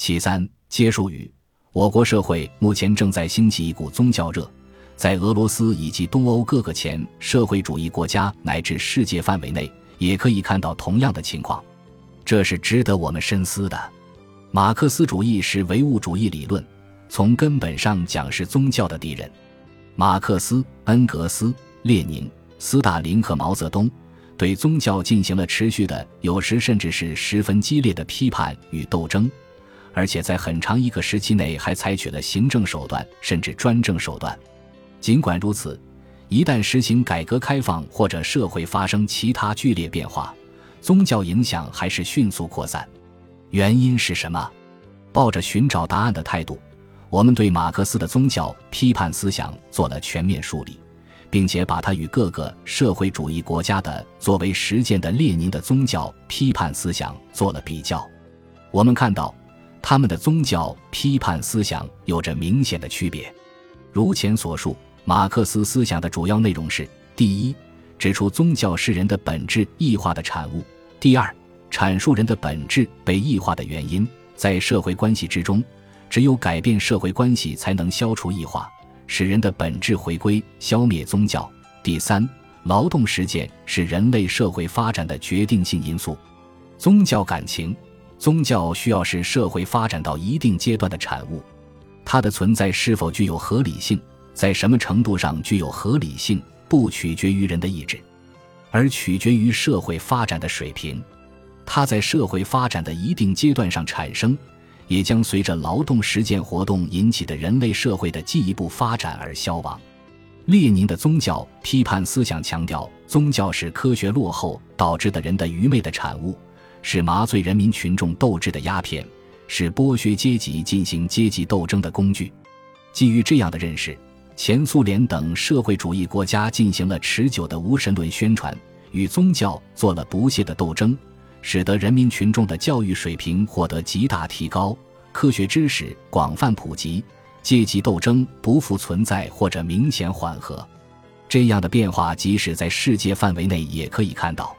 其三，结束语。我国社会目前正在兴起一股宗教热，在俄罗斯以及东欧各个前社会主义国家乃至世界范围内，也可以看到同样的情况。这是值得我们深思的。马克思主义是唯物主义理论，从根本上讲是宗教的敌人。马克思、恩格斯、列宁、斯大林和毛泽东对宗教进行了持续的，有时甚至是十分激烈的批判与斗争，而且在很长一个时期内还采取了行政手段甚至专政手段。尽管如此，一旦实行改革开放或者社会发生其他剧烈变化，宗教影响还是迅速扩散。原因是什么？抱着寻找答案的态度，我们对马克思的宗教批判思想做了全面梳理，并且把它与各个社会主义国家的作为实践的列宁的宗教批判思想做了比较。我们看到，他们的宗教批判思想有着明显的区别。如前所述，马克思思想的主要内容是：第一，指出宗教是人的本质异化的产物；第二，阐述人的本质被异化的原因，在社会关系之中，只有改变社会关系，才能消除异化，使人的本质回归，消灭宗教。第三，劳动实践是人类社会发展的决定性因素。宗教感情，宗教需要是社会发展到一定阶段的产物，它的存在是否具有合理性，在什么程度上具有合理性，不取决于人的意志，而取决于社会发展的水平。它在社会发展的一定阶段上产生，也将随着劳动实践活动引起的人类社会的进一步发展而消亡。列宁的宗教批判思想强调，宗教是科学落后导致的人的愚昧的产物，是麻醉人民群众斗志的鸦片，是剥削阶级进行阶级斗争的工具。基于这样的认识，前苏联等社会主义国家进行了持久的无神论宣传，与宗教做了不懈的斗争。使得人民群众的教育水平获得极大提高，科学知识广泛普及，阶级斗争不复存在或者明显缓和。这样的变化，即使在世界范围内也可以看到。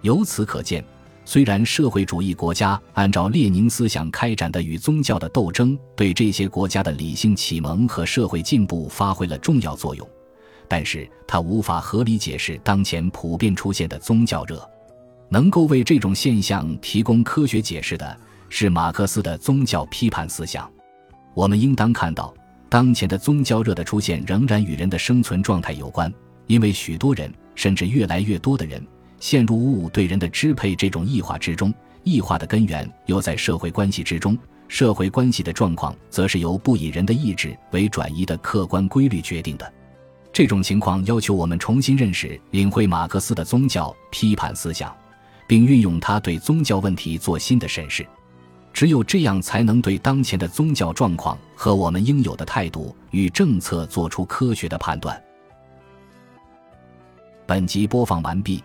由此可见，虽然社会主义国家按照列宁思想开展的与宗教的斗争，对这些国家的理性启蒙和社会进步发挥了重要作用，但是它无法合理解释当前普遍出现的宗教热。能够为这种现象提供科学解释的是马克思的宗教批判思想。我们应当看到，当前的宗教热的出现仍然与人的生存状态有关，因为许多人，甚至越来越多的人，陷入物对人的支配这种异化之中。异化的根源又在社会关系之中，社会关系的状况则是由不以人的意志为转移的客观规律决定的。这种情况要求我们重新认识、领会马克思的宗教批判思想。并运用它对宗教问题做新的审视，只有这样才能对当前的宗教状况和我们应有的态度与政策做出科学的判断。本集播放完毕，